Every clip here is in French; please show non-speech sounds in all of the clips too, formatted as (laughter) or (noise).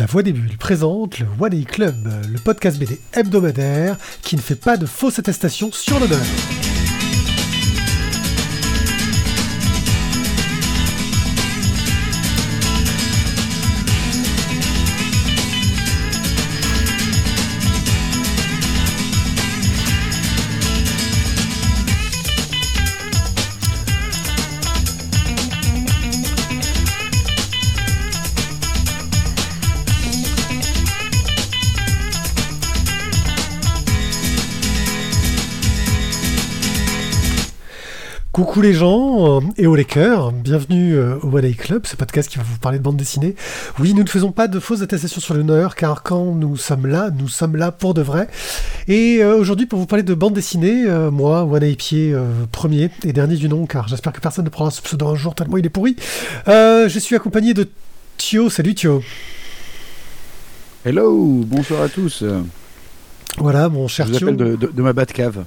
La Voix des Bulles présente le One Day Club, le podcast BD hebdomadaire qui ne fait pas de fausses attestations sur l'honneur. Coucou les gens euh, et aux les cœurs, bienvenue euh, au One Day Club, ce podcast qui va vous parler de bande dessinée. Oui, nous ne faisons pas de fausses attestations sur l'honneur, car quand nous sommes là, nous sommes là pour de vrai. Et euh, aujourd'hui, pour vous parler de bande dessinée, moi, One Day Pied, premier et dernier du nom, car j'espère que personne ne prendra ce pseudo un jour tellement il est pourri. je suis accompagné de Thio. Salut Thio. Hello, bonsoir à tous. Voilà, mon cher Je vous appelle de, de, de ma cave.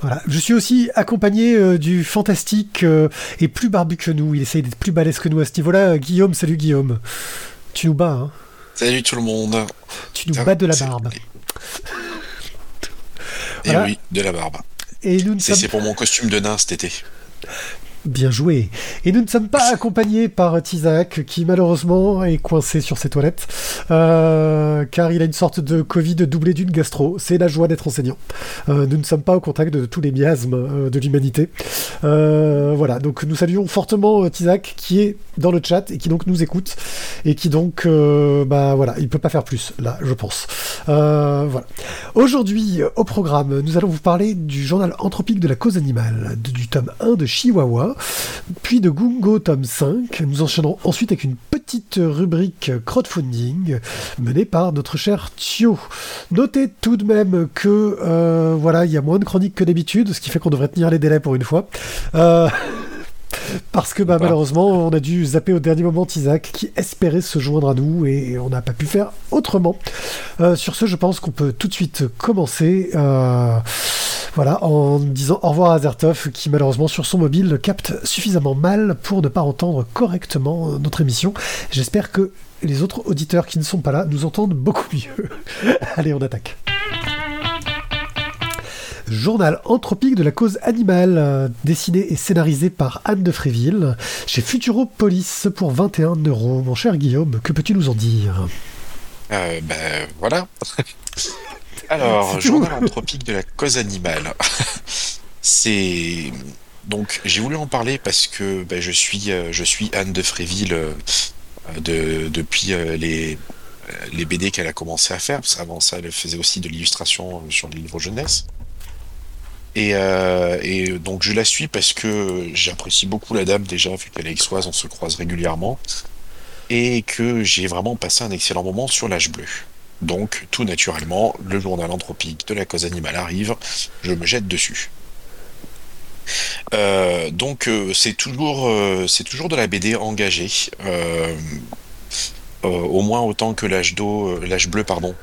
Voilà. Je suis aussi accompagné euh, du fantastique euh, et plus barbu que nous. Il essaye d'être plus balèze que nous à ce niveau-là. Guillaume, salut Guillaume. Tu nous bats, hein Salut tout le monde. Tu nous bats de la barbe. (laughs) Et voilà. oui, de la barbe. Et nous C'est pour mon costume de nain cet été. Bien joué. Et nous ne sommes pas accompagnés par Tizak, qui malheureusement est coincé sur ses toilettes, euh, car il a une sorte de Covid doublé d'une gastro. C'est la joie d'être enseignant. Euh, nous ne sommes pas au contact de tous les miasmes euh, de l'humanité. Voilà, donc nous saluons fortement Tizak, qui est dans le chat et qui donc nous écoute, et qui donc, bah voilà, il peut pas faire plus, là, je pense. Voilà. Aujourd'hui, au programme, nous allons vous parler du journal anthropique de la cause animale, du tome 1 de Chihuahua, puis de Gungo tome 5. Nous enchaînerons ensuite avec une petite rubrique crowdfunding menée par notre cher Thio. Notez tout de même que euh, voilà, il y a moins de chroniques que d'habitude, ce qui fait qu'on devrait tenir les délais pour une fois. Euh... (laughs) Parce que bah, malheureusement, on a dû zapper au dernier moment Isaac qui espérait se joindre à nous et on n'a pas pu faire autrement. Euh, sur ce, je pense qu'on peut tout de suite commencer. Euh, voilà, en disant au revoir à Zertov qui malheureusement sur son mobile capte suffisamment mal pour ne pas entendre correctement notre émission. J'espère que les autres auditeurs qui ne sont pas là nous entendent beaucoup mieux. (laughs) Allez, on attaque. Journal anthropique de la cause animale, euh, dessiné et scénarisé par Anne de Fréville, chez Futuropolis pour 21 euros. Mon cher Guillaume, que peux-tu nous en dire? Euh, Ben voilà. Alors, journal anthropique de la cause animale. C'est donc j'ai voulu en parler parce que ben, je suis euh, je suis Anne de Fréville de, depuis les les BD qu'elle a commencé à faire. Parce qu'avant ça, elle faisait aussi de l'illustration sur les livres jeunesse. Et, euh, et, donc je la suis parce que j'apprécie beaucoup la dame déjà, vu qu'elle est aixoise, on se croise régulièrement, et que j'ai vraiment passé un excellent moment sur l'âge bleu. Donc tout naturellement, le journal anthropique de la cause animale arrive, je me jette dessus. Euh, donc euh, c'est toujours, c'est toujours de la BD engagée, au moins autant que l'âge d'eau, l'âge bleu pardon.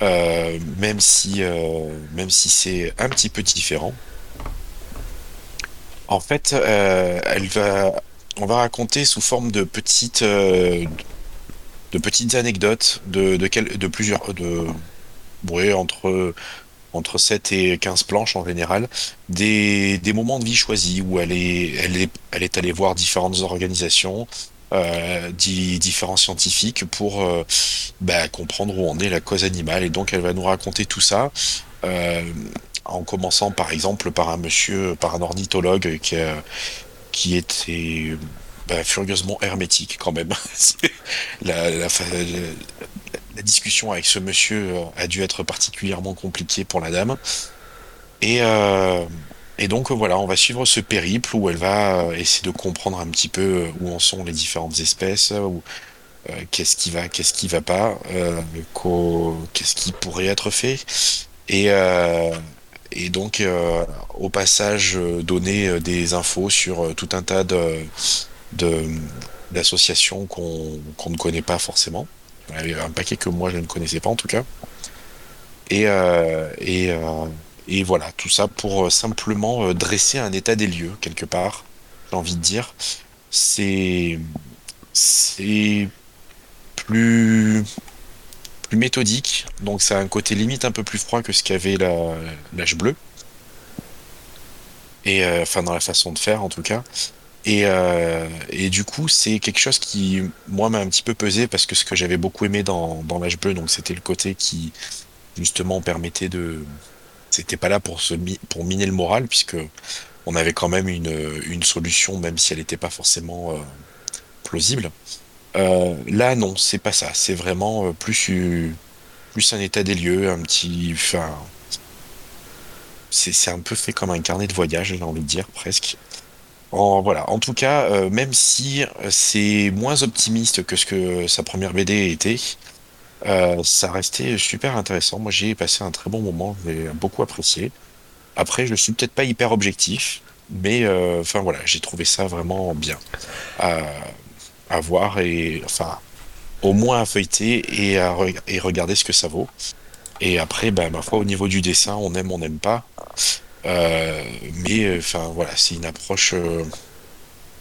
Euh, même si, euh, si c'est un petit peu différent. En fait, euh, elle va, on va raconter sous forme de petites, de petites anecdotes de, de, plusieurs, de, entre, entre 7 et 15 planches en général, des, des moments de vie choisis où elle est, elle est, elle est allée voir différentes organisations, euh, différents scientifiques pour euh, bah, comprendre où en est la cause animale. Et donc elle va nous raconter tout ça. Euh, en commençant par exemple par un monsieur, par un ornithologue qui, a, qui était bah, furieusement hermétique quand même. (laughs) la, la, la, discussion avec ce monsieur a dû être particulièrement compliquée pour la dame. Et, euh, et donc voilà, on va suivre ce périple où elle va essayer de comprendre un petit peu où en sont les différentes espèces, où, euh, qu'est-ce qui va, qu'est-ce qui va pas, euh, qu'est-ce qui pourrait être fait, et, euh, donc au passage donner des infos sur tout un tas de d'associations qu'on qu'on ne connaît pas forcément. Il y avait un paquet que moi je ne connaissais pas en tout cas. Et, et et voilà, tout ça pour euh, simplement euh, dresser un état des lieux, quelque part, j'ai envie de dire. C'est. Plus. plus méthodique, donc ça a un côté limite un peu plus froid que ce qu'avait l'âge bleu. Et euh, enfin dans la façon de faire en tout cas. Et, et du coup, c'est quelque chose qui, moi, m'a un petit peu pesé parce que ce que j'avais beaucoup aimé dans, dans l'âge bleu, donc c'était le côté qui, justement, permettait de. C'était pas là pour, se pour miner le moral, puisque on avait quand même une, une solution, même si elle n'était pas forcément euh, plausible. Euh, là, non, c'est pas ça. C'est vraiment euh, plus, plus un état des lieux, un petit. Enfin, c'est un peu fait comme un carnet de voyage, j'ai envie de dire, presque. En, voilà. En tout cas, même si c'est moins optimiste que ce que sa première BD était, euh, ça restait super intéressant. Moi, j'ai passé un très bon moment, j'ai beaucoup apprécié. Après, je suis peut-être pas hyper objectif, mais euh, enfin voilà, j'ai trouvé ça vraiment bien à, voir et enfin au moins à feuilleter et à regarder ce que ça vaut. Et après, ben, ma foi, au niveau du dessin, on aime, on n'aime pas. Euh, mais enfin voilà, c'est une approche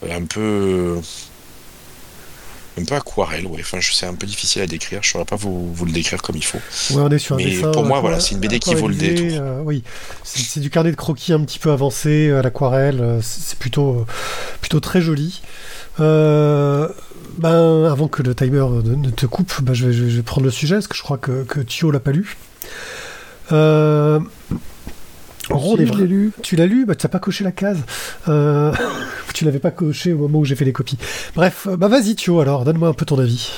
un peu un peu aquarelle, ouais. Enfin, je sais un peu difficile à décrire. Je saurais pas vous, vous le décrire comme il faut. Ouais, on est sur un Mais dessin. pour moi, voilà, c'est une BD qui vaut le détour. euh, oui, c'est du carnet de croquis un petit peu avancé à l'aquarelle. euh, C'est plutôt, plutôt très joli. Euh, ben, avant que le timer ne, ne te coupe, ben, je, vais, je vais- je vais prendre le sujet parce que je crois que, que Thio l'a pas lu. Euh, en gros, Si, je l'ai lu. tu l'as lu, bah, tu n'as pas coché la case. Euh, (laughs) tu l'avais pas coché au moment où j'ai fait les copies. Bref, euh, bah vas-y Thio alors, donne-moi un peu ton avis.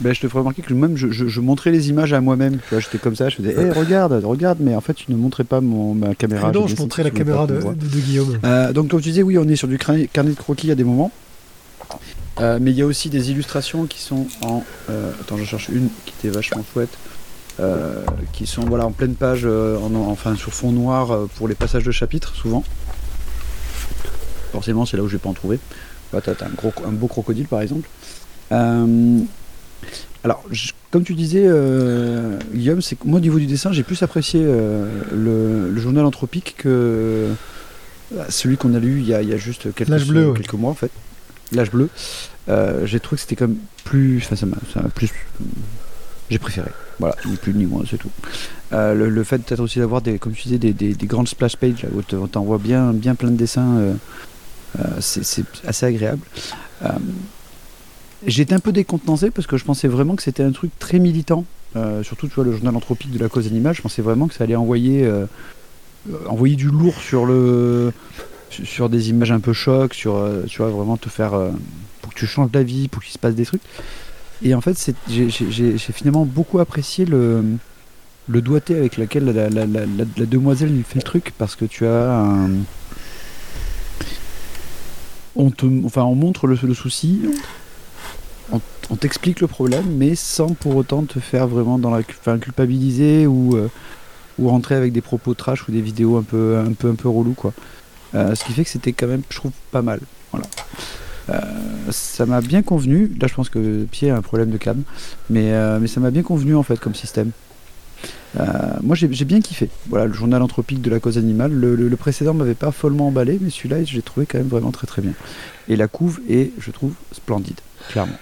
Ben, je te ferai remarquer que même je, je- je montrais les images à moi-même. Tu vois, j'étais comme ça, je faisais, Hé, regarde, regarde, mais en fait, tu ne montrais pas mon, ma caméra. Ah non, j'ai je montrais la caméra de, Guillaume. Euh, donc, comme tu disais, oui, on est sur du carnet, carnet de croquis à des moments. Euh, mais il y a aussi des illustrations qui sont en. euh, attends, je cherche une qui était vachement chouette. Euh, qui sont voilà, en pleine page, euh, en, en- enfin sur fond noir euh, pour les passages de chapitres, souvent. Forcément, c'est là où je vais pas en trouver. Là, t'as, t'as un, gros, un beau crocodile, par exemple. Alors, je- comme tu disais, Guillaume, c'est que moi, au niveau du dessin, j'ai plus apprécié le, le journal anthropique que celui qu'on a lu il y a, il y a juste quelques, L'âge bleu, ouais. quelques mois, en fait. L'âge bleu. Euh, j'ai trouvé que c'était comme plus. Enfin, ça m'a, ça m'a plus. J'ai préféré. Voilà, ni plus ni moins, c'est tout. Euh, le, fait peut-être aussi d'avoir des, comme tu disais, des, des, des grandes splash pages où on t'envoie bien, bien plein de dessins, euh, euh, c'est, assez agréable. J'étais un peu décontenancé parce que je pensais vraiment que c'était un truc très militant. Surtout, tu vois, le journal anthropique de la cause animale, je pensais vraiment que ça allait envoyer, envoyer du lourd sur le, sur- des images un peu choc, sur, tu vois, vraiment te faire, pour que tu changes d'avis, pour qu'il se passe des trucs. Et en fait, j'ai- finalement beaucoup apprécié le, doigté avec lequel la, la, la, la- demoiselle fait le truc parce que tu as un. On, te, enfin, on montre le, souci, on, on t'explique le problème, mais sans pour autant te faire vraiment dans la, enfin, culpabiliser ou, euh, ou rentrer avec des propos trash ou des vidéos un peu, un peu, un peu relou quoi. Euh, ce qui fait que c'était quand même, je trouve, pas mal. Voilà. Euh, ça m'a bien convenu. Là, je pense que Pierre a un problème de câble, mais, euh, mais ça m'a bien convenu en fait comme système. Euh, moi, j'ai bien kiffé. Voilà, le journal anthropique de la cause animale. Le, le- le précédent m'avait pas follement emballé, mais celui-là, j'ai trouvé quand même vraiment très très bien. Et la couve est, je trouve, splendide, clairement.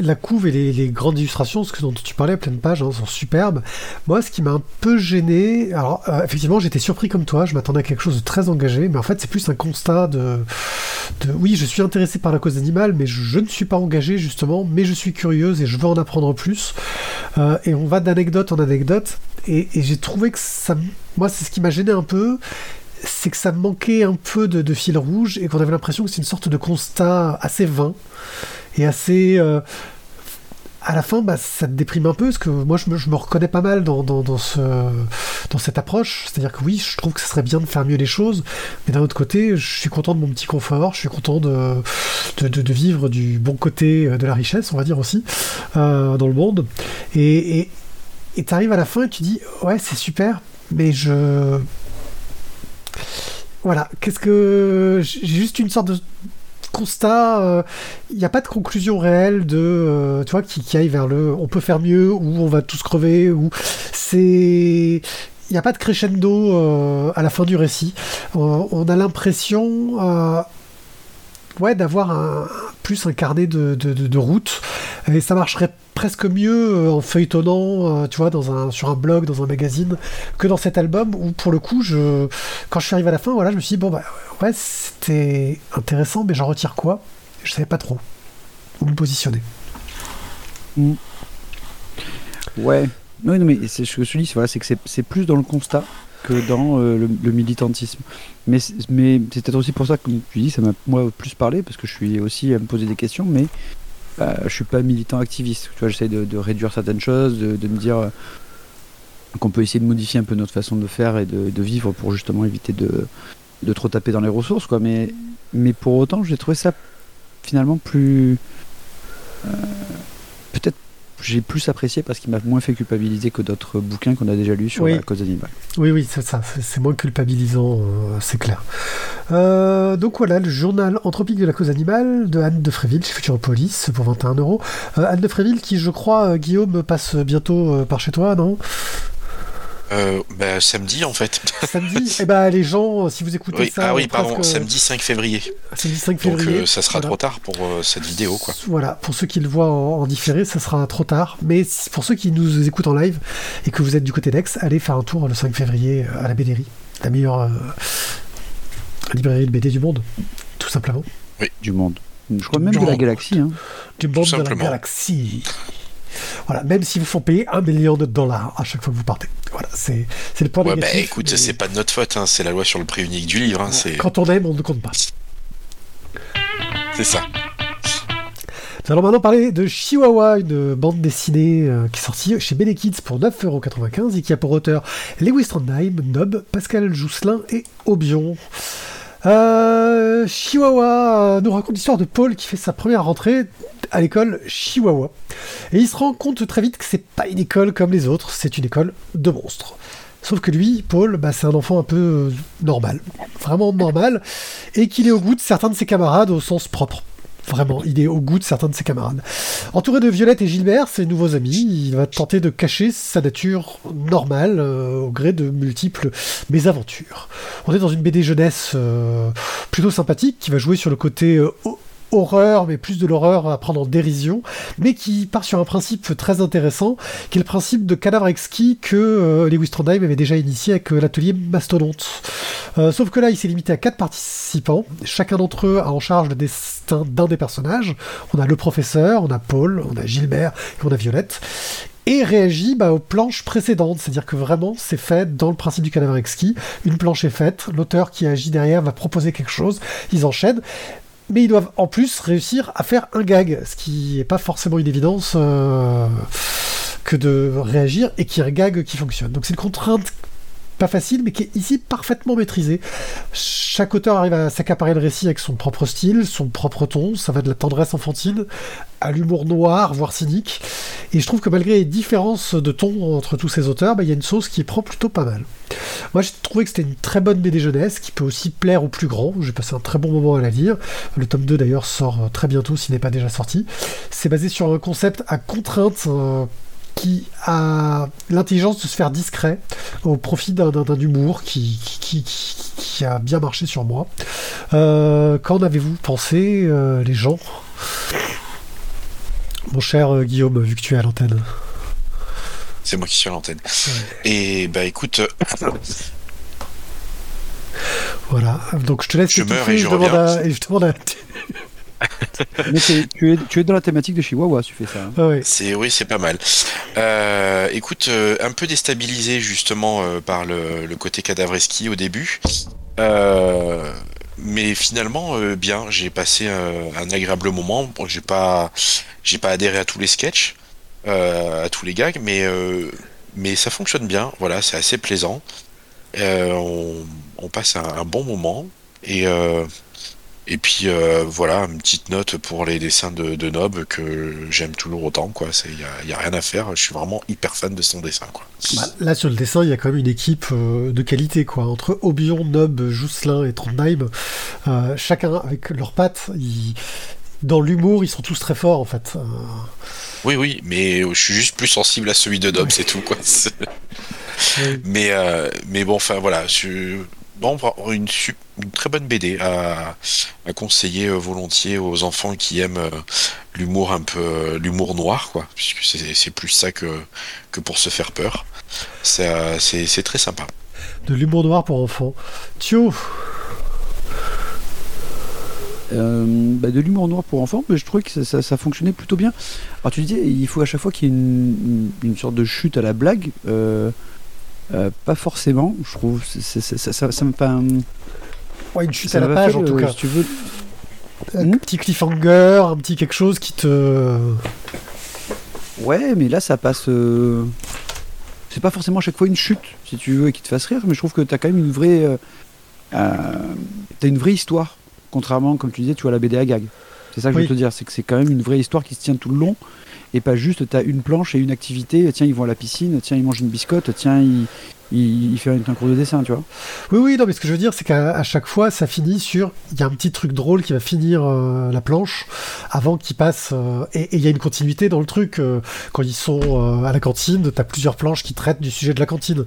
La couve et les, grandes illustrations, ce dont tu parlais à pleine page, hein, sont superbes. Moi, ce qui m'a un peu gêné, alors euh, effectivement, j'étais surpris comme toi, je m'attendais à quelque chose de très engagé, mais en fait, c'est plus un constat de, oui, je suis intéressé par la cause animale, mais je, ne suis pas engagé justement, mais je suis curieuse et je veux en apprendre plus. Euh, et on va d'anecdote en anecdote, et, et j'ai trouvé que ça, moi, c'est ce qui m'a gêné un peu. C'est que ça manquait un peu de, de fil rouge et qu'on avait l'impression que c'est une sorte de constat assez vain et assez. euh, à la fin, bah, ça te déprime un peu, parce que moi, je me, je me reconnais pas mal dans, dans, ce, dans cette approche. C'est-à-dire que oui, je trouve que ce serait bien de faire mieux les choses, mais d'un autre côté, je suis content de mon petit confort, je suis content de- de vivre du bon côté euh, de la richesse, on va dire aussi, euh, dans le monde. Et et- et t'arrives à la fin et tu dis, ouais, c'est super, mais je. Voilà, qu'est-ce que. J'ai juste une sorte de constat, il n'y a pas de conclusion réelle de, euh, tu vois, qui, qui aille vers le on peut faire mieux ou on va tous crever ou c'est. Il n'y a pas de crescendo euh, à la fin du récit. Euh, on a l'impression. Ouais, d'avoir un, plus un carnet de, de, route. Et ça marcherait presque mieux euh, en feuilletonnant, euh, tu vois, dans un, sur un blog, dans un magazine, que dans cet album où, pour le coup, je, quand je suis arrivé à la fin, voilà, je me suis dit, bon, bah, ouais, c'était intéressant, mais j'en retire quoi? Je savais pas trop où me positionner. Mm. Ouais. Oui, non, mais c'est ce que je dis, voilà, c'est que c'est plus dans le constat que dans euh, le, militantisme. Mais, c'est peut-être aussi pour ça que, tu dis, ça m'a moi plus parlé, parce que je suis aussi à me poser des questions, mais euh, je suis pas militant activiste. Tu vois, j'essaie de, réduire certaines choses, de, me dire euh, qu'on peut essayer de modifier un peu notre façon de faire et de, vivre pour justement éviter de, de trop taper dans les ressources, quoi. Mais, mais pour autant, j'ai trouvé ça finalement plus. Euh, peut-être j'ai plus apprécié parce qu'il m'a moins fait culpabiliser que d'autres bouquins qu'on a déjà lus sur la cause animale. Oui, oui, c'est ça, c'est moins culpabilisant, euh, c'est clair. Euh, donc voilà, le journal anthropique de la cause animale de Anne de Fréville chez Futuropolis pour 21 euros. Euh, Anne de Fréville qui, je crois, Guillaume, passe bientôt par chez toi, non? Euh, bah, samedi en fait. (laughs) Samedi Et eh bah, les gens, si vous écoutez ça. Ah oui, pardon, samedi 5 février. Samedi 5 février. Donc ça sera trop tard pour cette vidéo quoi. Voilà, pour ceux qui le voient en, différé, ça sera trop tard. Mais pour ceux qui nous écoutent en live et que vous êtes du côté d'Aix, allez faire un tour le 5 février à la BDRI, la meilleure librairie de BD du monde, tout simplement. Oui, du monde. Je crois même de la galaxie. Hein. Du monde de la galaxie. Voilà, même si vous font payer un million de dollars à chaque fois que vous partez. Voilà, c'est le point ouais, Bah, écoute, c'est pas de notre faute, hein, c'est la loi sur le prix unique du livre. Hein, Quand on aime, on ne compte pas. C'est ça. Nous allons maintenant parler de Chihuahua, une bande dessinée euh, qui est sortie chez Bene Kids pour 9,95€ et qui a pour auteur Lewis Trondheim, Nob, Pascal Jousselin et Aubion. Euh, Chihuahua nous raconte l'histoire de Paul qui fait sa première rentrée à l'école Chihuahua. Et il se rend compte très vite que c'est pas une école comme les autres, c'est une école de monstres. Sauf que lui, Paul, bah, c'est un enfant un peu euh, normal, vraiment normal, et qu'il est au goût de certains de ses camarades au sens propre. Vraiment, il est au goût de certains de ses camarades. Entouré de Violette et Gilbert, ses nouveaux amis, il va tenter de cacher sa nature normale euh, au gré de multiples mésaventures. On est dans une BD jeunesse euh, plutôt sympathique qui va jouer sur le côté horreur, mais plus de l'horreur à prendre en dérision, mais qui part sur un principe très intéressant, qui est le principe de cadavre exquis que euh, Lewis Trondheim avait déjà initié avec euh, l'atelier Mastodonte. Euh, sauf que là, il s'est limité à quatre participants. Chacun d'entre eux a en charge le destin d'un des personnages. On a le professeur, on a Paul, on a Gilbert et on a Violette et réagit bah, aux planches précédentes. C'est-à-dire que vraiment, c'est fait dans le principe du cadavre exquis. Une planche est faite, l'auteur qui agit derrière va proposer quelque chose, ils enchaînent mais ils doivent en plus réussir à faire un gag, ce qui n'est pas forcément une évidence euh, que de réagir et qu'il y ait un gag qui fonctionne. Donc c'est une contrainte pas facile, mais qui est ici parfaitement maîtrisée. Chaque auteur arrive à s'accaparer le récit avec son propre style, son propre ton, ça va de la tendresse enfantine à l'humour noir, voire cynique. Et je trouve que malgré les différences de ton entre tous ces auteurs, bah, il y a une sauce qui prend plutôt pas mal. Moi, j'ai trouvé que c'était une très bonne BD jeunesse qui peut aussi plaire aux plus grands. J'ai passé un très bon moment à la lire. Le tome 2 d'ailleurs sort très bientôt s'il n'est pas déjà sorti. C'est basé sur un concept à contrainte qui a l'intelligence de se faire discret au profit d'un humour qui, qui, qui, a bien marché sur moi. Euh, qu'en avez-vous pensé, euh, les gens? Mon cher euh, Guillaume, vu que tu es à l'antenne. C'est moi qui suis à l'antenne. Et bah écoute. voilà, donc je te laisse. Je meurs et je, reviens. et je demande à... Mais tu, es, tu es dans la thématique de Chihuahua, tu fais ça. Hein. Ah c'est oui, c'est pas mal. Euh, écoute, euh, un peu déstabilisé justement euh, par le, le, côté cadavreski au début, mais finalement bien. J'ai passé un, agréable moment. Bon, j'ai pas, j'ai pas adhéré à tous les sketchs, à tous les gags, mais mais ça fonctionne bien. Voilà, c'est assez plaisant. On, on, passe un, un bon moment et et puis euh, voilà, une petite note pour les dessins de, de Nob que j'aime toujours autant. quoi. Il n'y a, a, rien à faire. Je suis vraiment hyper fan de son dessin. Quoi. Bah, là, sur le dessin, il y a quand même une équipe euh, de qualité. quoi. Entre Obion, Nob, Jousselin et Trondheim, euh, chacun avec leurs pattes, dans l'humour, ils sont tous très forts en fait. Oui, oui, mais je suis juste plus sensible à celui de Nob, c'est tout. quoi. (laughs) Mais, mais bon, enfin voilà. Je bon, une, une très bonne BD à, à conseiller euh, volontiers aux enfants qui aiment euh, l'humour un peu euh, l'humour noir quoi puisque c'est plus ça que que pour se faire peur c'est très sympa De l'humour noir pour enfants. Thio, Euh, bah, de l'humour noir pour enfants, mais je trouvais que ça, ça- ça fonctionnait plutôt bien. Alors tu disais, il faut à chaque fois qu'il y ait une, une- une sorte de chute à la blague. euh, euh, pas forcément, je trouve. ça, ça, ça me un- ouais, une chute à la page fait, en tout cas. Si tu veux, Un Hmm. petit cliffhanger, un petit quelque chose qui te. Ouais, mais là, ça passe. euh, C'est pas forcément à chaque fois une chute, si tu veux, et qui te fasse rire, mais je trouve que t'as quand même une vraie. euh, euh, T'as une vraie histoire, contrairement, comme tu disais, tu vois, la BD à gag. C'est ça que je veux te dire, c'est que c'est quand même une vraie histoire qui se tient tout le long, et pas juste t'as une planche et une activité. Tiens, ils vont à la piscine, tiens, ils mangent une biscotte, tiens, ils. Il, fait un cours de dessin, tu vois. Oui, oui, non, mais ce que je veux dire, c'est qu'à chaque fois, ça finit sur. Il y a un petit truc drôle qui va finir euh, la planche avant qu'il passe. euh, et il y a une continuité dans le truc. euh, quand ils sont à la cantine, t'as plusieurs planches qui traitent du sujet de la cantine.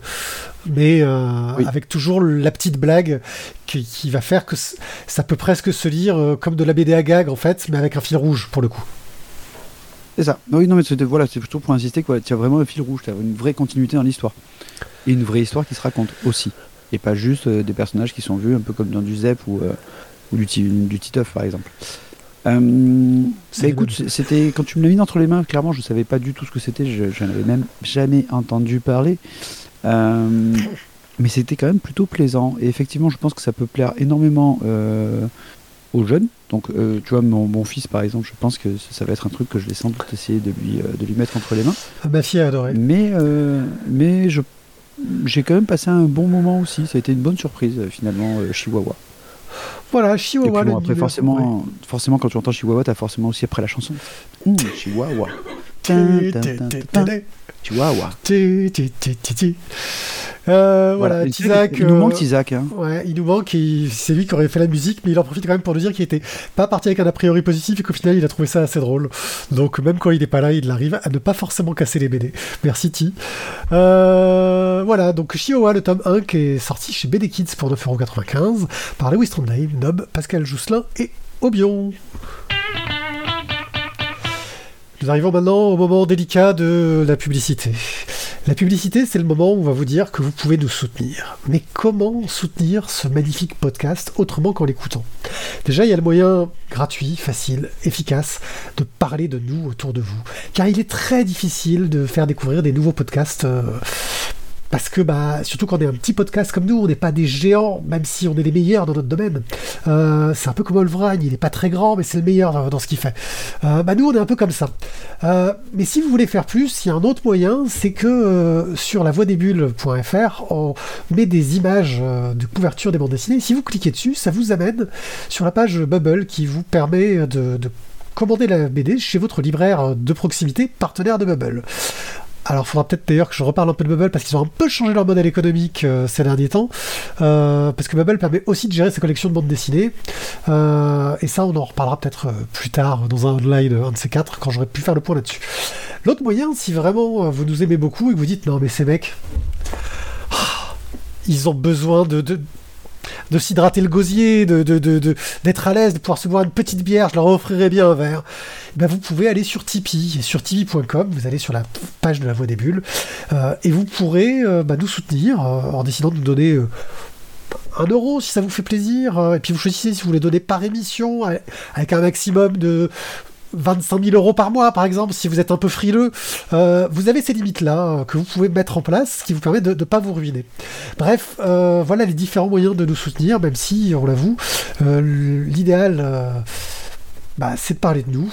Mais Oui. avec toujours la petite blague qui, qui va faire que ça peut presque se lire comme de la BD à gag, en fait, mais avec un fil rouge, pour le coup. C'est ça. Oui, non, mais c'était- voilà, c'est plutôt pour insister que tu as vraiment un fil rouge, tu as une vraie continuité dans l'histoire. Et une vraie histoire qui se raconte aussi. Et pas juste euh, des personnages qui sont vus un peu comme dans du Zep ou, euh, ou du, Ti- du Titeuf, par exemple. Euh, bah écoute, c'était quand tu me l'as mis entre les mains, clairement, je savais pas du tout ce que c'était, je, je n'avais même jamais entendu parler. Mais c'était quand même plutôt plaisant. Et effectivement, je pense que ça peut plaire énormément aux jeunes. Donc, euh, tu vois, mon, mon fils, par exemple, je pense que ça, ça va être un truc que je vais sans doute essayer de lui, euh, de lui mettre entre les mains. Ma fille a adoré. Mais, euh, mais je, j'ai quand même passé un bon moment aussi. Ça a été une bonne surprise, euh, finalement, Chihuahua. Voilà, Et Chihuahua. puis bon, le après, forcément, forcément, quand tu entends Chihuahua, t'as forcément aussi après la chanson. Chihuahua. Chihuahua. Euh, voilà, Tizak. Il nous euh, manque Tizak. Hein. Ouais, il nous manque et c'est lui qui aurait fait la musique, mais il en profite quand même pour nous dire qu'il était pas parti avec un a priori positif et qu'au final il a trouvé ça assez drôle. Donc même quand il n'est pas là, il arrive à ne pas forcément casser les BD. Merci Ti. Euh, voilà, donc Chihuahua, le tome 1 qui est sorti chez BD Kids pour 9,95€ par Lewis Trondheim, Nob, Pascal Jousselin et Obion. Nous arrivons maintenant au moment délicat de la publicité. La publicité, c'est le moment où on va vous dire que vous pouvez nous soutenir. Mais comment soutenir ce magnifique podcast autrement qu'en l'écoutant? Déjà, il y a le moyen gratuit, facile, efficace de parler de nous autour de vous. Car il est très difficile de faire découvrir des nouveaux podcasts. euh, parce que, bah, surtout quand on est un petit podcast comme nous, on n'est pas des géants, même si on est les meilleurs dans notre domaine. Euh, c'est un peu comme Olvragne, il n'est pas très grand, mais c'est le meilleur dans, ce qu'il fait. Euh, bah, nous, on est un peu comme ça. Euh, mais si vous voulez faire plus, il y a un autre moyen, c'est que sur lavoidesbulles.fr, on met des images de couverture des bandes dessinées. Si vous cliquez dessus, ça vous amène sur la page Bubble qui vous permet de, de commander la BD chez votre libraire de proximité, partenaire de Bubble. Alors, il faudra peut-être d'ailleurs que je reparle un peu de Bubble parce qu'ils ont un peu changé leur modèle économique euh, ces derniers temps. Euh, parce que Bubble permet aussi de gérer sa collection de bandes dessinées. Euh, et ça, on en reparlera peut-être plus tard dans un online, un de ces quatre, quand j'aurai pu faire le point là-dessus. L'autre moyen, si vraiment vous nous aimez beaucoup et que vous dites non, mais ces mecs, ah, ils ont besoin de de s'hydrater le gosier, de, de, de, d'être à l'aise, de pouvoir se boire une petite bière, je leur offrirai bien un verre. Eh Ben vous pouvez aller sur Tipeee, sur tipeee.com, vous allez sur la page de la Voix des Bulles, euh, et vous pourrez euh, bah, nous soutenir euh, en décidant de nous donner un euro si ça vous fait plaisir, et puis vous choisissez si vous voulez donner par émission, avec un maximum de 25 000 euros par mois, par exemple, si vous êtes un peu frileux, euh, vous avez ces limites-là euh, que vous pouvez mettre en place, ce qui vous permet de ne pas vous ruiner. Bref, euh, voilà les différents moyens de nous soutenir, même si, on l'avoue, euh, l'idéal, bah, c'est de parler de nous.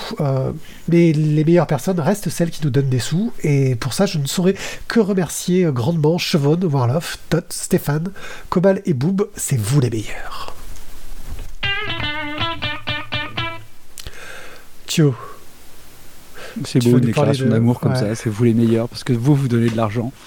mais les meilleures personnes restent celles qui nous donnent des sous, et pour ça, je ne saurais que remercier grandement Chevon, Warloff, Tot, Stéphane, Cobal et Boob, c'est vous les meilleurs. C'est beau une déclaration de- d'amour comme ouais. ça, c'est vous les meilleurs, parce que vous, vous donnez de l'argent. (laughs)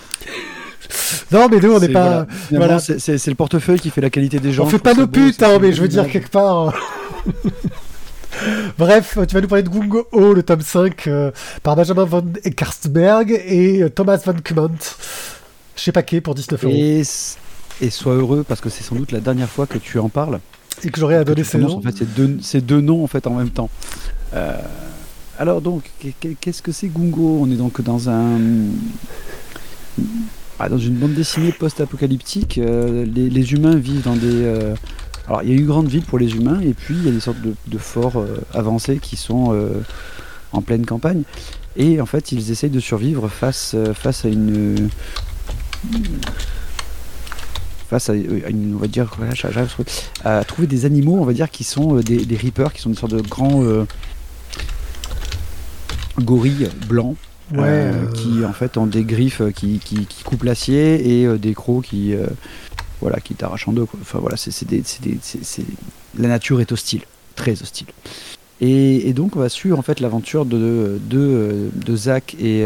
Non, mais nous, on n'est pas. voilà. Voilà. C'est le portefeuille qui fait la qualité des gens. On fait pas putes, c'est hein, mais je veux dire quelque part. euh. (laughs) Bref, tu vas nous parler de Gungo O, le tome 5, euh, par Benjamin von Eckartsberg et euh, Thomas von Kumant, chez Paquet pour 19 euros. Et sois heureux parce que c'est sans doute la dernière fois que tu en parles. Et que j'aurais à donner ces noms. En fait, ces deux, ces deux noms en fait en même temps. Euh, alors donc, qu'est-ce que c'est Gungo? On est donc dans un ah, dans une bande dessinée post-apocalyptique. Euh, les, humains vivent dans des euh, alors il y a une grande ville pour les humains et puis il y a des sortes de, forts avancés qui sont en pleine campagne et en fait ils essayent de survivre face à une face à, une, on va dire, à trouver des animaux, on va dire, qui sont des, des reapers, qui sont des sortes de grands gorilles blancs. Euh, qui en fait ont des griffes qui, qui, coupent l'acier et euh, des crocs qui euh, voilà qui t'arrachent en deux enfin voilà c'est la nature est hostile très hostile. Et, donc on va suivre en fait l'aventure de, de, de Zach et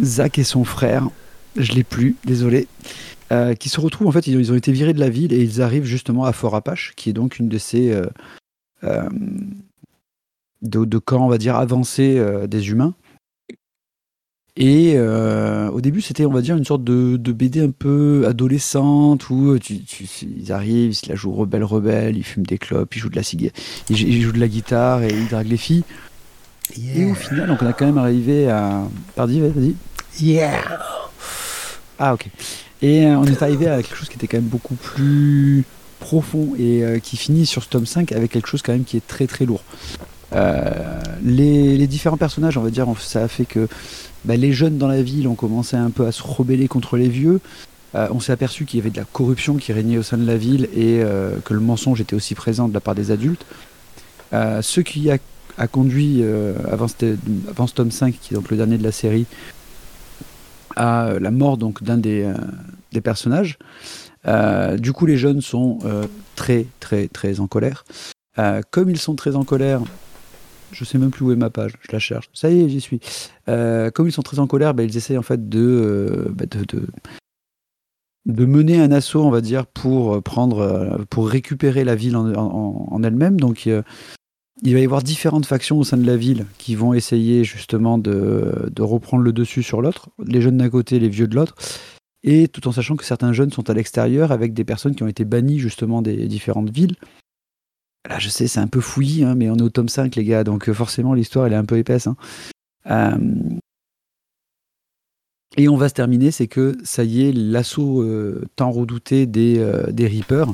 Zach et son frère. Je l'ai plus désolé. Qui se retrouvent en fait ils ont, ils ont, été virés de la ville et ils arrivent justement à Fort Apache qui est donc une de ces de, camp, on va dire, avancé euh, des humains. Et euh, au début, c'était, on va dire, une sorte de, BD un peu adolescente où euh, tu, ils arrivent, ils se la jouent rebelle, rebelle, ils fument des clopes, ils jouent de la ils, jouent de la guitare et ils draguent les filles. Et au final, donc on a quand même arrivé à. Pardon, vas-y. Yeah. Ah ok. Et on est arrivé à quelque chose qui était quand même beaucoup plus profond et qui finit sur ce tome 5 avec quelque chose quand même qui est très très lourd. Euh, les, différents personnages, on va dire, ça a fait que bah, les jeunes dans la ville ont commencé un peu à se rebeller contre les vieux. Euh, on s'est aperçu qu'il y avait de la corruption qui régnait au sein de la ville et euh, que le mensonge était aussi présent de la part des adultes. ce qui a, conduit, avant, avant, ce tome 5, qui est donc le dernier de la série, à la mort donc d'un des, des, personnages. du coup, les jeunes sont très, très, très en colère. comme ils sont très en colère, je sais même plus où est ma page, je la cherche. Ça y est, j'y suis. Euh, comme ils sont très en colère, bah, ils essayent en fait euh, bah, de, de, mener un assaut, on va dire, pour prendre, euh, pour récupérer la ville en, elle-même. Donc il va y avoir différentes factions au sein de la ville qui vont essayer justement de, de reprendre le dessus sur l'autre, les jeunes d'un côté, les vieux de l'autre. Et tout en sachant que certains jeunes sont à l'extérieur avec des personnes qui ont été bannies justement des différentes villes Là, je sais, c'est un peu fouillis, hein, mais on est au tome 5, les gars, donc euh, forcément, l'histoire, elle est un peu épaisse. Hein. Euh, et on va se terminer, c'est que ça y est, l'assaut euh, tant redouté des, des Reapers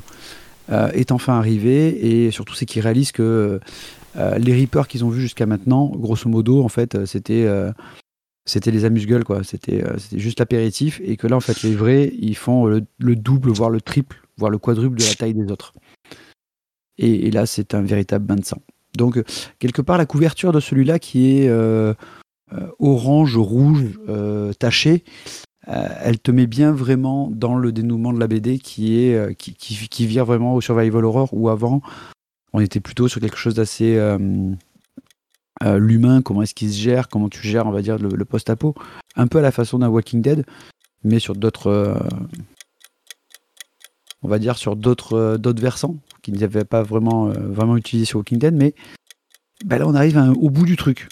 est enfin arrivé, et surtout, c'est qu'ils réalisent que les Reapers qu'ils ont vus jusqu'à maintenant, grosso modo, en fait, c'était c'était les amuse-gueules, quoi. C'était juste l'apéritif, et que là, en fait, les vrais, ils font le double, voire le triple, voire le quadruple de la taille des autres. Et, là, c'est un véritable bain de sang. Donc, quelque part, la couverture de celui-là qui est euh, euh, orange, rouge, euh, taché, elle te met bien vraiment dans le dénouement de la BD qui est qui, qui, vire vraiment au survival horror où avant on était plutôt sur quelque chose d'assez l'humain, comment est-ce qu'il se gère, comment tu gères, on va dire, le, post-apo, un peu à la façon d'un Walking Dead, mais sur d'autres, on va dire, sur d'autres, d'autres versants qui n'avaient pas vraiment, euh, utilisé sur Walking mais bah là on arrive au bout du truc.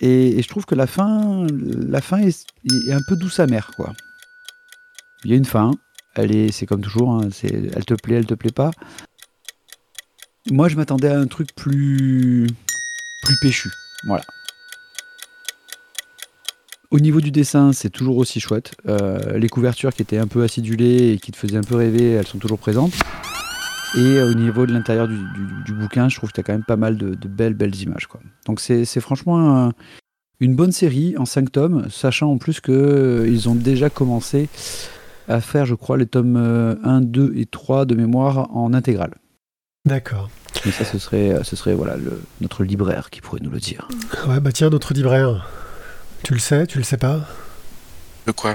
Et, je trouve que la fin, est, un peu douce amère, quoi. Il y a une fin, elle est, c'est comme toujours, hein, elle te plaît, elle te plaît pas. Moi, je m'attendais à un truc plus, plus péchu, voilà. Au niveau du dessin, c'est toujours aussi chouette. Euh, les couvertures qui étaient un peu acidulées et qui te faisaient un peu rêver, elles sont toujours présentes. Et au niveau de l'intérieur du, bouquin, je trouve que tu as quand même pas mal de, belles, belles images. Quoi. Donc c'est franchement une bonne série en 5 tomes, sachant en plus qu'ils euh, ont déjà commencé à faire, je crois, les tomes 1, euh, 2 et 3 de mémoire en intégrale. D'accord. Mais ça, ce serait, ce serait voilà, le, notre libraire qui pourrait nous le dire. Ouais, bah tiens, notre libraire. Tu le sais, tu le sais pas De quoi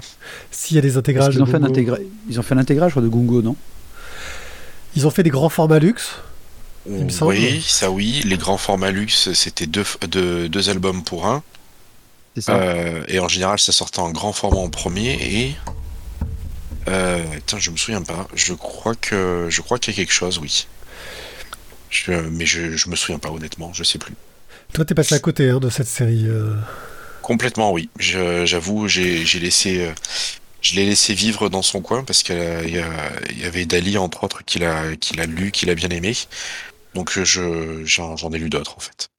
S'il y a des intégrales. Ils ont, fait un ils ont fait un intégral, je crois, de Gungo, non ils ont fait des grands formats luxe. Oui, ça oui. Les grands formats luxe, c'était deux, deux, albums pour un. Ça. Euh, et en général, ça sortait en grand format en premier. Et. Euh, attends, je me souviens pas. Je crois que je crois qu'il y a quelque chose, oui. mais je, je me souviens pas honnêtement, je sais plus. Toi, t'es passé à côté hein, de cette série. Euh. Complètement, oui. J'avoue, j'ai laissé je l'ai laissé vivre dans son coin parce qu'il y, avait Dali entre autres qu'il a, a lu, qu'il a bien aimé. Donc je, j'en, ai lu d'autres en fait.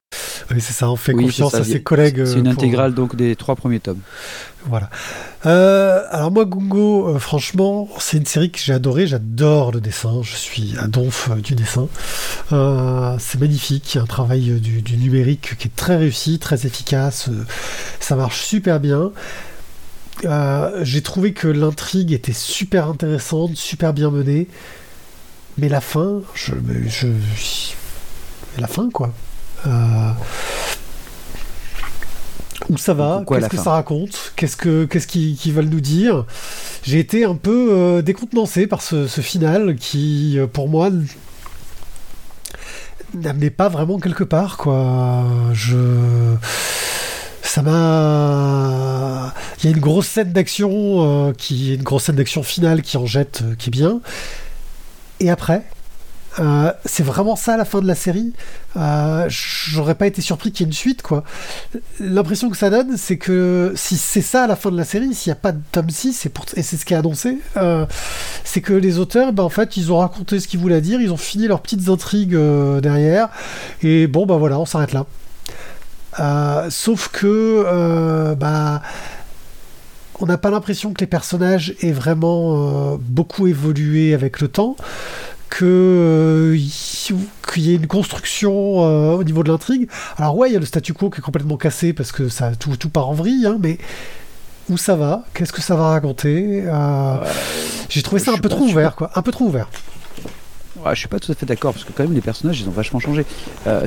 Oui, c'est ça, on fait confiance à ses collègues. C'est une intégrale donc des trois premiers tomes. Voilà. Euh, alors moi, Gungo, euh, franchement, c'est une série que j'ai adorée. J'adore le dessin. Je suis à donf du dessin. Euh, c'est magnifique. Il y a un travail du, du, numérique qui est très réussi, très efficace. ça marche super bien. j'ai trouvé que l'intrigue était super intéressante, super bien menée. Mais la fin, je, je, la fin quoi. Où ça va? Qu'est-ce que ça raconte? Qu'est-ce que qu'est-ce qu'ils veulent nous dire? J'ai été un peu euh, décontenancé par ce, final qui, euh, pour moi, n'amenait pas vraiment quelque part, quoi. Je ça m'a. Il y a une grosse scène d'action euh, qui est une grosse scène d'action finale qui en jette, qui est bien. Et après, euh, c'est vraiment ça la fin de la série. Euh, j'aurais pas été surpris qu'il y ait une suite, quoi. L'impression que ça donne, c'est que si c'est ça à la fin de la série, s'il n'y a pas de tome 6, et, c'est ce qui est annoncé, euh, c'est que les auteurs, ben, en fait, ils ont raconté ce qu'ils voulaient dire, ils ont fini leurs petites intrigues derrière, et bon, ben voilà, on s'arrête là. sauf que, bah on n'a pas l'impression que les personnages aient vraiment beaucoup évolué avec le temps que euh, qu'il y ait une construction euh, au niveau de l'intrigue. Alors ouais, il y a le statu quo qui est complètement cassé parce que ça tout, tout part en vrille, hein, mais où ça va? Qu'est-ce que ça va raconter? Euh, J'ai trouvé ça un peu trop ouvert, quoi, un peu trop ouvert. Ouais, je suis pas tout à fait d'accord parce que quand même les personnages ils ont vachement changé.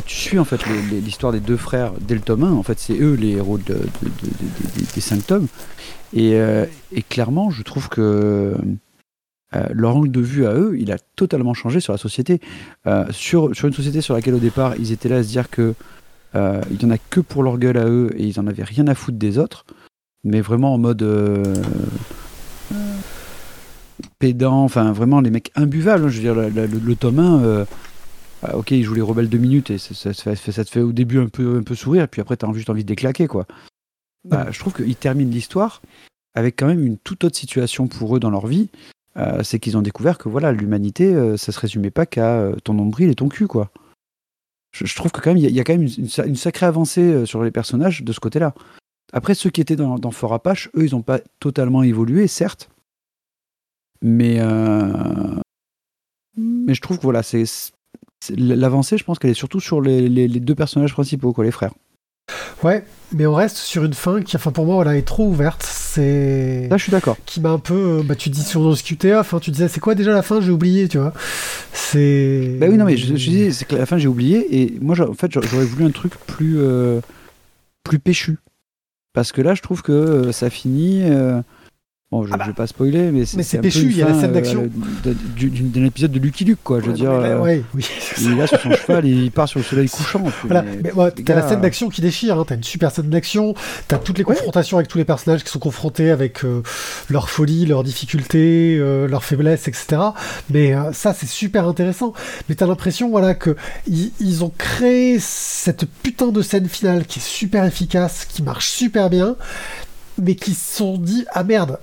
tu suis en fait l'histoire des deux frères dès le tome 1, en fait c'est eux les héros de, des cinq tomes. Et, et, clairement je trouve que euh, leur angle de vue à eux, il a totalement changé sur la société. Euh, sur, sur une société sur laquelle au départ ils étaient là à se dire que euh, il n'y en a que pour leur gueule à eux et ils en avaient rien à foutre des autres, mais vraiment en mode pédant, enfin vraiment les mecs imbuvables. Hein. je veux dire, le, le, tome 1, ok, ils jouent les rebelles deux minutes et ça, ça, ça, ça, te fait au début un peu, un peu sourire, et puis après t'as juste envie de les claquer, quoi. Bah, je trouve qu'ils terminent l'histoire avec quand même une toute autre situation pour eux dans leur vie, euh, c'est qu'ils ont découvert que voilà, l'humanité, euh, ça se résumait pas qu'à euh, ton nombril et ton cul, quoi. Je, trouve que quand même, il y, a quand même une, sacrée avancée sur les personnages de ce côté-là. Après, ceux qui étaient dans, dans Fort Apache, eux, ils n'ont pas totalement évolué, certes, mais mais je trouve que voilà, c'est l'avancée, je pense qu'elle est surtout sur les, les, deux personnages principaux, quoi, les frères. Ouais, mais on reste sur une fin qui, enfin pour moi, voilà, est trop ouverte. C'est. Là, je suis d'accord. Qui m'a un peu. Bah, tu dis sur nos QTA, enfin, tu disais, c'est quoi déjà la fin? J'ai oublié, tu vois. C'est. Bah oui, non, mais je, je dis, c'est que la fin, j'ai oublié. Et moi, en fait, j'aurais voulu un truc plus. Euh, plus péchu. Parce que là, je trouve que euh, ça finit. Euh, Bon, je, ah bah. vais pas spoiler, mais c'est péchu, il y a la scène d'action. Euh, d'un épisode de Lucky Luke, quoi. Je veux dire. Euh, oui, (laughs) il est là sur son cheval et il part sur le soleil couchant. Voilà, mais, t'as la scène d'action qui déchire, hein. t'as une super scène d'action, t'as toutes les confrontations avec tous les personnages qui sont confrontés avec euh, leur folie, leurs difficultés, leurs faiblesses, etc. Mais ça, c'est super intéressant. Mais t'as l'impression, voilà, que ils ont créé cette putain de scène finale qui est super efficace, qui marche super bien mais qui se sont dit ah merde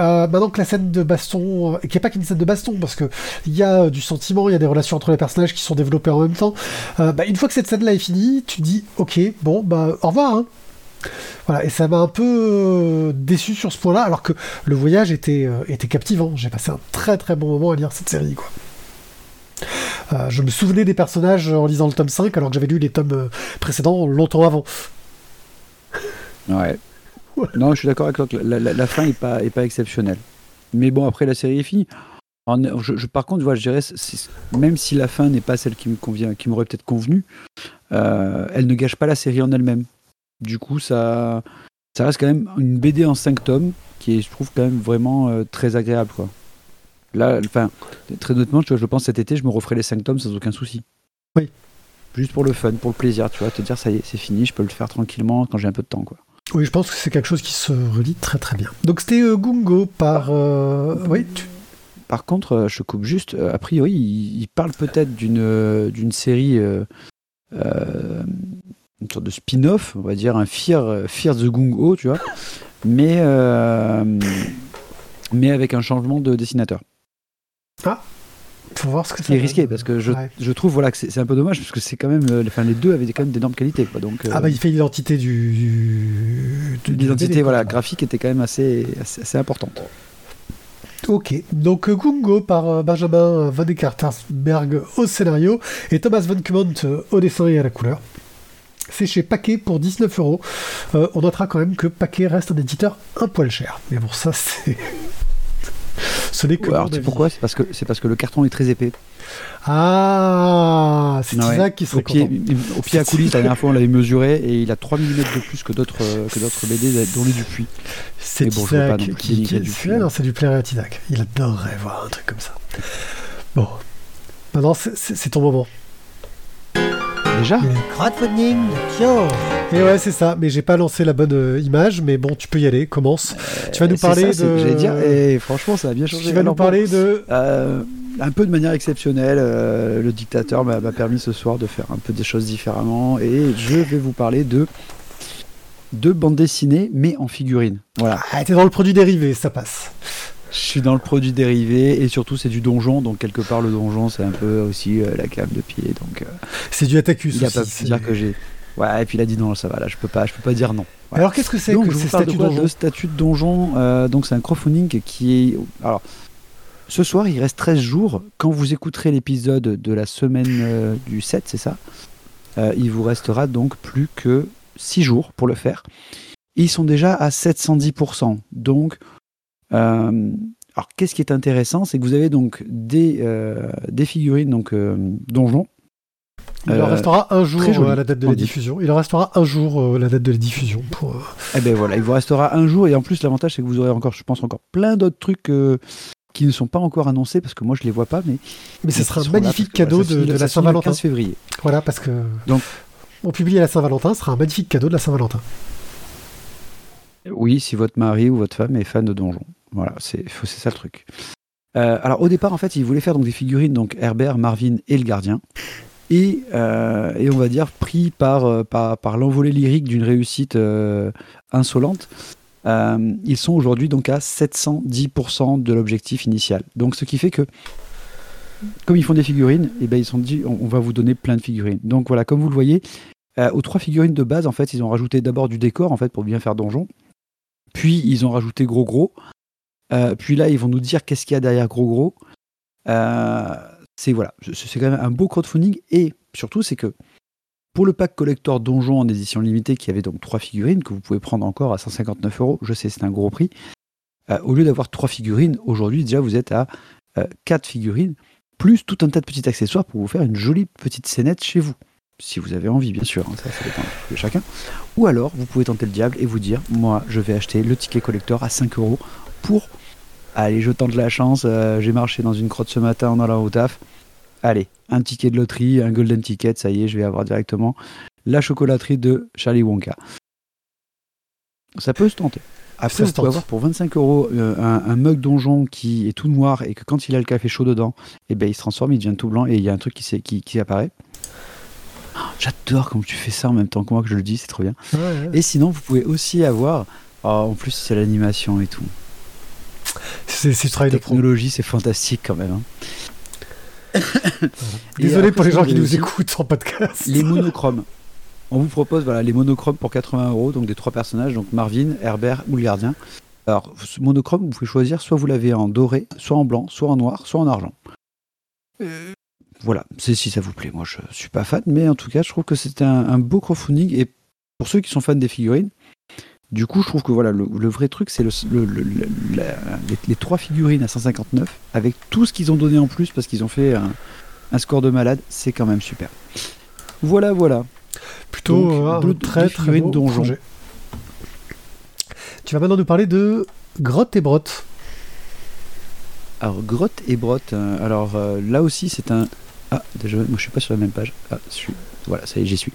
euh, maintenant que la scène de baston, euh, qui n'est pas qu'une scène de baston, parce que il y a du sentiment, il y a des relations entre les personnages qui sont développées en même temps. Euh, bah, une fois que cette scène-là est finie, tu dis, ok, bon, bah, au revoir. Hein. Voilà, et ça m'a un peu déçu sur ce point-là, alors que le voyage était, était captivant. J'ai passé un très très bon moment à lire cette série, quoi. je me souvenais des personnages en lisant le tome 5, alors que j'avais lu les tomes précédents longtemps avant. Ouais. Non, je suis d'accord avec toi. La, fin n'est pas, est pas exceptionnelle. Mais bon, après, la série est finie. je, par contre, vois, je dirais, même si la fin n'est pas celle qui me convient, qui m'aurait peut-être convenu, euh, elle ne gâche pas la série en elle-même. Du coup, ça, ça reste quand même une BD en 5 tomes qui est, je trouve, quand même vraiment euh, très agréable. Quoi. Là, enfin, très honnêtement, tu vois, je pense cet été, je me referai les 5 tomes sans aucun souci. Oui. Juste pour le fun, pour le plaisir, tu vois, te dire ça y est, c'est fini, je peux le faire tranquillement quand j'ai un peu de temps, quoi. Oui, je pense que c'est quelque chose qui se relie très très bien. Donc c'était euh, Gungo par. Euh, oui, Par contre, euh, je coupe juste, a priori, il, parle peut-être d'une d'une série, une sorte de spin-off, on va dire, un Fear, Fear the Gungo, tu vois. (laughs) mais, mais avec un changement de dessinateur. Ah faut voir ce que c'est risqué parce que je, je trouve voilà que c'est un peu dommage parce que c'est quand même euh, enfin les deux avaient quand même d'énormes qualités quoi donc ah bah il fait l'identité du, l'identité voilà graphique était quand même assez assez, assez importante Ok, donc Gungo par Benjamin Van Ekartersberg au scénario et Thomas Van Kement au dessin et à la couleur. C'est chez Paquet pour 19 euros. Euh, on notera quand même que Paquet reste un éditeur un poil cher. Mais bon, ça, (laughs) c'est. Ce n'est que. alors, pourquoi? C'est parce, que, c'est parce que le carton est très épais. Ah, c'est Isaac qui serait au pied, Au pied à coulisses, la dernière fois on l'avait mesuré et il a 3 mm de plus que d'autres, que d'autres BD dont les Dupuis. C'est bon, Isaac qui, qui, qui non, c'est du plaisir à Isaac. Il adorerait voir un truc comme ça. Bon, maintenant c'est ton moment. Déjà Crowdfunding Et ouais, c'est ça. Mais j'ai pas lancé la bonne euh, image. Mais bon, tu peux y aller. Commence. tu vas nous parler de. J'allais dire. Et franchement, ça a bien changé. Tu vas nous parler de. Euh, un peu de manière exceptionnelle, euh, le dictateur m'a permis ce soir de faire un peu des choses différemment. Et je vais vous parler de de bande dessinée, mais en figurine. Voilà. Ah, t'es dans le produit dérivé, ça passe. Je suis dans le produit dérivé et surtout c'est du donjon, donc quelque part le donjon c'est un peu aussi euh, la cave de pied. Donc euh, c'est du Atacus. Il a pas pu dire que j'ai. Ouais, et puis il a dit non, ça va là, je peux pas, je peux pas dire non. Alors qu'est-ce que c'est que ces statuts de, donjon de statut de donjon euh, Donc c'est un crowdfunding qui est. Alors ce soir il reste 13 jours. Quand vous écouterez l'épisode de la semaine du 7, c'est ça Il vous restera donc plus que 6 jours pour le faire. ils sont déjà à 710%. Donc alors, qu'est-ce qui est intéressant, c'est que vous avez donc des, euh, des figurines donc euh, donjons. Il en restera un jour à la date de la diffusion. Il en restera un jour la date de la diffusion. Pour... Eh ben voilà, il vous restera un jour et en plus l'avantage c'est que vous aurez encore, je pense encore plein d'autres trucs qui ne sont pas encore annoncés parce que moi je les vois pas, mais mais ce sera un magnifique cadeau de, la Saint-Valentin. février. Voilà parce que donc on publie à la Saint-Valentin, ce sera un magnifique cadeau de la Saint-Valentin. Oui, si votre mari ou votre femme est fan de donjons. Voilà, c'est ça le truc. Euh, alors au départ, en fait, ils voulaient faire des figurines, donc Herbert, Marvin et le gardien. Et, euh, on va dire pris par, euh, l'envolée lyrique d'une réussite insolente, ils sont aujourd'hui donc à 710% de l'objectif initial. Donc ce qui fait que comme ils font des figurines, et eh ben ils sont dit on, va vous donner plein de figurines. Donc voilà, comme vous le voyez, aux trois figurines de base, en fait, ils ont rajouté d'abord du décor en fait pour bien faire donjon. Puis ils ont rajouté gros gros. Euh, puis là, ils vont nous dire qu'est-ce qu'il y a derrière Gros Gros. Euh, c'est voilà, quand même un beau crowdfunding et surtout c'est que pour le pack collector donjon en édition limitée qui avait donc trois figurines que vous pouvez prendre encore à 159 euros, je sais c'est un gros prix. Euh, au lieu d'avoir trois figurines, aujourd'hui déjà vous êtes à quatre figurines plus tout un tas de petits accessoires pour vous faire une jolie petite scénette chez vous. Si vous avez envie, bien sûr, hein, ça, ça dépend de chacun. Ou alors, vous pouvez tenter le diable et vous dire Moi, je vais acheter le ticket collector à 5 euros pour Allez, je tente la chance. Euh, j'ai marché dans une crotte ce matin en allant au taf. Allez, un ticket de loterie, un golden ticket, ça y est, je vais avoir directement la chocolaterie de Charlie Wonka. Ça peut se tenter. Après, vous pouvez avoir pour 25 euros euh, un, mug donjon qui est tout noir et que quand il a le café chaud dedans, eh ben, il se transforme, il devient tout blanc et il y a un truc qui, qui, qui apparaît. Oh, j'adore quand tu fais ça en même temps que moi que je le dis, c'est trop bien. Et sinon, vous pouvez aussi avoir. Oh, en plus, c'est l'animation et tout. C'est du travail de technologie, c'est fantastique quand même. Hein. (laughs) Désolé pour les gens qui nous écoutent en podcast. Les (laughs) monochromes. On vous propose voilà, les monochromes pour 80 euros, donc des trois personnages, donc Marvin, Herbert ou le gardien. Alors, ce monochrome, vous pouvez choisir soit vous l'avez en doré, soit en blanc, soit en noir, soit en argent. Euh. Voilà, c'est si ça vous plaît. Moi, je suis pas fan, mais en tout cas, je trouve que c'était un, un beau crowdfunding. Et pour ceux qui sont fans des figurines, du coup, je trouve que voilà, le, vrai truc, c'est le, les, trois figurines à 159, avec tout ce qu'ils ont donné en plus, parce qu'ils ont fait un, score de malade, c'est quand même super. Voilà, voilà. Plutôt euh, très très beau donjon. Tu vas maintenant nous parler de Grotte et Brotte. Alors, Grotte et Brotte, euh, alors euh, là aussi, c'est un. Ah, déjà, moi je suis pas sur la même page. Ah, voilà, ça y est, j'y suis.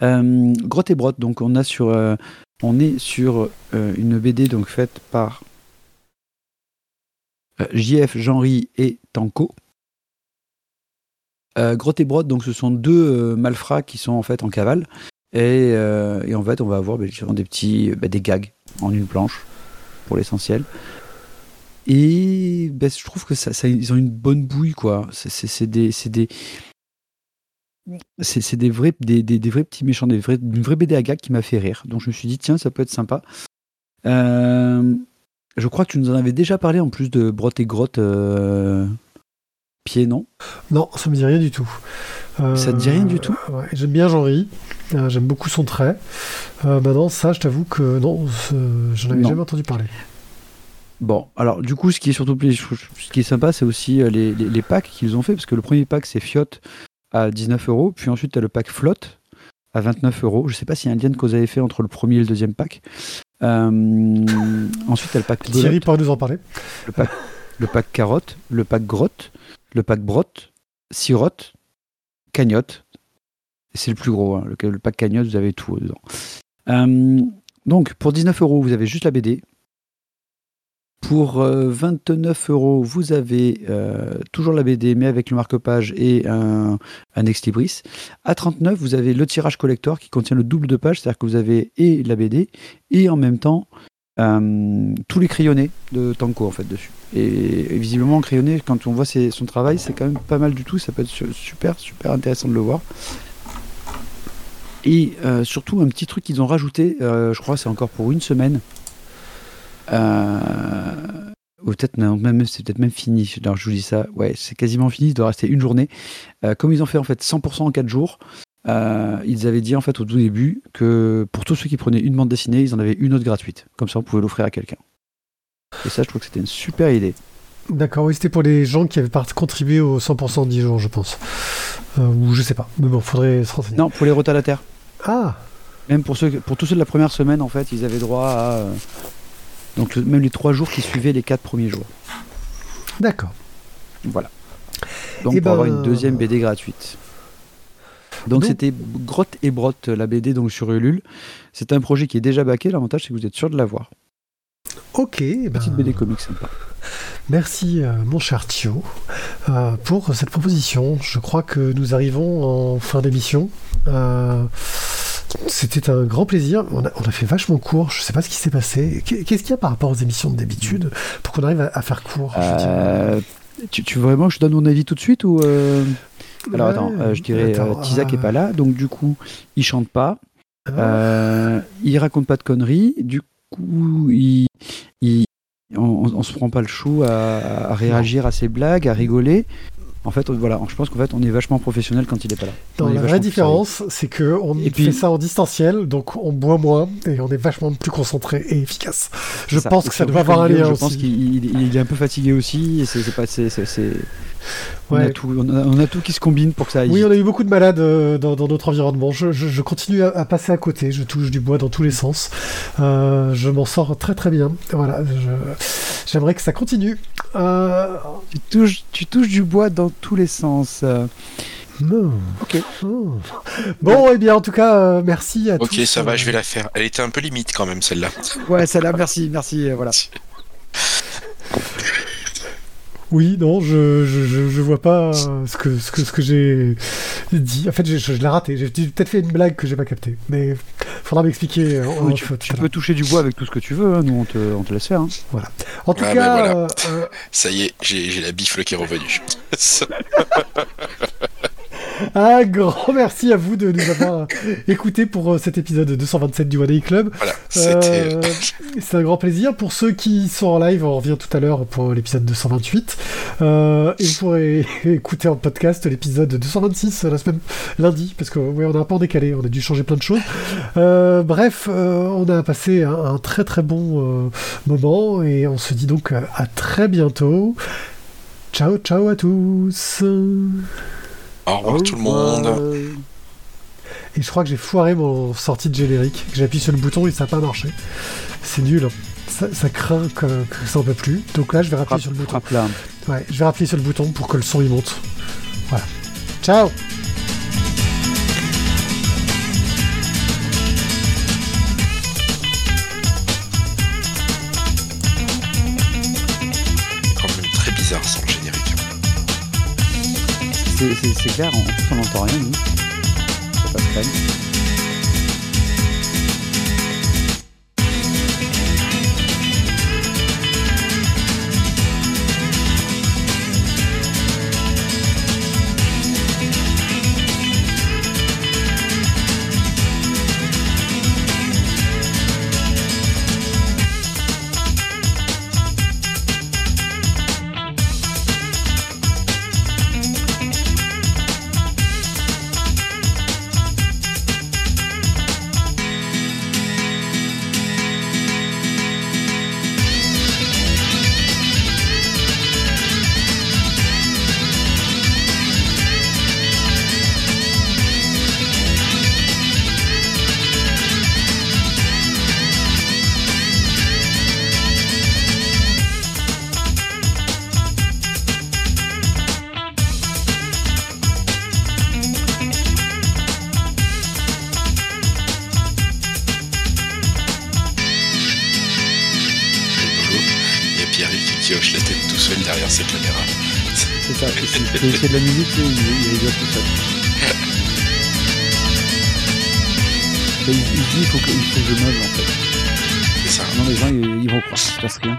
Grotte et Brotte, donc on a sur on est sur euh, une BD donc faite par euh, JF, Jean-Ry et Tanko. Euh, Grotte et Brode, donc ce sont deux malfrats qui sont en fait en cavale. Et, en fait, on va avoir ben, des petits bah, des gags. en une planche, pour l'essentiel. Et ben, je trouve que ils ont une bonne bouille, quoi. C'est des, c'est des vrais, des, des, vrais petits méchants, des vrais, une vraie BD à gag qui m'a fait rire. Donc je me suis dit, tiens, ça peut être sympa. Euh, je crois que tu nous en avais déjà parlé en plus de Brotte et Grotte euh, Pied, non? Non, ça me dit rien du tout. Euh, ça te dit rien du tout? J'aime bien Jean-Ry, j'aime beaucoup son trait. maintenant, ça, je t'avoue que non, j'en avais jamais entendu parler. Bon, alors du coup, ce qui est surtout ce qui est sympa, c'est aussi les, les, les packs qu'ils ont fait, parce que le premier pack, c'est Fiot à 19 euros, puis ensuite tu as le pack flotte à 29 euros. Je sais pas s'il y a un lien que vous avez fait entre le premier et le deuxième pack. Euh, ensuite, tu as le pack Thierry pourrait nous en parler? Le pack, le pack carotte, le pack grotte, le pack brotte, sirotte, cagnotte. C'est le plus gros. Hein. Le, pack cagnotte, vous avez tout dedans. Euh, donc, pour 19 euros, vous avez juste la BD. Pour 29 euh, euros, vous avez euh, toujours la BD, mais avec le marque-page et un, un ex libris. À 39, vous avez le tirage collector qui contient le double de pages, c'est-à-dire que vous avez et la BD et en même temps euh, tous les crayonnés de Tanko en fait dessus. Et, visiblement, crayonné, quand on voit son travail, c'est quand même pas mal du tout. Ça peut être super, super intéressant de le voir. Et surtout, un petit truc qu'ils ont rajouté, je crois, c'est encore pour une semaine. Euh, ou peut-être même c'est peut-être même fini. Alors je vous dis ça, ouais, c'est quasiment fini. Il doit rester une journée. Euh, comme ils ont fait en fait 100% en 4 jours, euh, ils avaient dit en fait au tout début que pour tous ceux qui prenaient une bande dessinée, ils en avaient une autre gratuite. Comme ça, on pouvait l'offrir à quelqu'un. Et ça, je trouve que c'était une super idée. D'accord, oui, c'était pour les gens qui avaient contribué aux 100% 10 jours, je pense. ou je sais pas. Mais bon, faudrait se renseigner. Non, pour les rotataires. Ah Même pour, ceux, pour tous ceux de la première semaine, en fait, ils avaient droit à donc même les trois jours qui suivaient les quatre premiers jours. D'accord. Voilà. Donc eh pour avoir une ben, deuxième BD gratuite. Donc c'était Grotte et Brotte, la BD donc sur Ulule. C'est un projet qui est déjà baqué. L'avantage c'est que vous êtes sûr de l'avoir. Ok. Eh ben, Petite BD comique sympa. Merci euh, mon cher Thio euh, pour cette proposition. Je crois que nous arrivons en fin d'émission. Euh, c'était un grand plaisir. On a, fait vachement court. Je sais pas ce qui s'est passé. Qu'est-ce qu'il y a par rapport aux émissions d'habitude pour qu'on arrive à, faire court euh, tu, tu, veux vraiment que je donne mon avis tout de suite ou euh Alors attends, euh, je dirais Tizak est pas là, donc du coup il chante pas, ah. il raconte pas de conneries, du coup il, on, on, se prend pas le chou à, réagir à ses blagues, à rigoler. En fait, voilà, je pense qu'en fait, on est vachement professionnel quand il est pas là. la vraie différence, c'est que on fait ça en distanciel, donc on boit moins et on est vachement plus concentré et efficace. Je pense que ça doit avoir un lien aussi. Je pense qu'il est un peu fatigué aussi et c'est pas, c'est on, a tout, on, a, tout, qui se combine pour que ça aille. Oui, on a eu beaucoup de malades euh, dans, notre environnement. Je, continue à, passer à côté. Je touche du bois dans tous les sens. Euh, je m'en sors très très bien. Voilà, j'aimerais que ça continue. Euh, tu, touches, tu touches du bois dans tous les sens. Ok. Bon, et eh bien, en tout cas, merci à tous. Ok, ça va, je vais la faire. Elle était un peu limite quand même, celle-là. Ouais, celle-là, merci, merci, voilà. (laughs) Oui, non, je, je, je, vois pas ce que, ce que, ce que j'ai dit. En fait, je, je l'ai raté. J'ai peut-être fait une blague que j'ai pas captée. Mais faudra m'expliquer. tu, peux toucher du bois avec tout ce que tu veux. Hein. Nous, on te, on te laisse faire. Hein. Voilà. En tout ah, cas. Euh, Ça y est, j'ai la bifle qui est revenue. (laughs) Un grand merci à vous de nous avoir écoutés pour euh, cet épisode 227 du One Day Club. Voilà, euh, c'est un grand plaisir. Pour ceux qui sont en live, on revient tout à l'heure pour l'épisode 228. Euh, et vous pourrez (laughs) écouter en podcast l'épisode 226 la semaine lundi, parce qu'on ouais, on a un peu décalé, on a dû changer plein de choses. bref, on a passé un, un très très bon moment et on se dit donc à très bientôt. Ciao, ciao à tous. Au revoir tout le monde. Et je crois que j'ai foiré mon sortie de générique. J'appuie sur le bouton et ça n'a pas marché. C'est nul. Hein. Ça, craint que, ça en peut plus. Donc là, je vais rappuyer sur le bouton. Ouais, je vais rappuyer sur le bouton pour que le son y monte. Voilà. Ciao c'est clair, en plus on n'entend rien, nous. Ça passe crème. Tu fais de la musique, sais, il, il rigole tout seul. Il, il se dit il faut que, il faut que je meuble en fait. C'est ça. Non, les gens ils, ils vont croire qu'il se passe rien.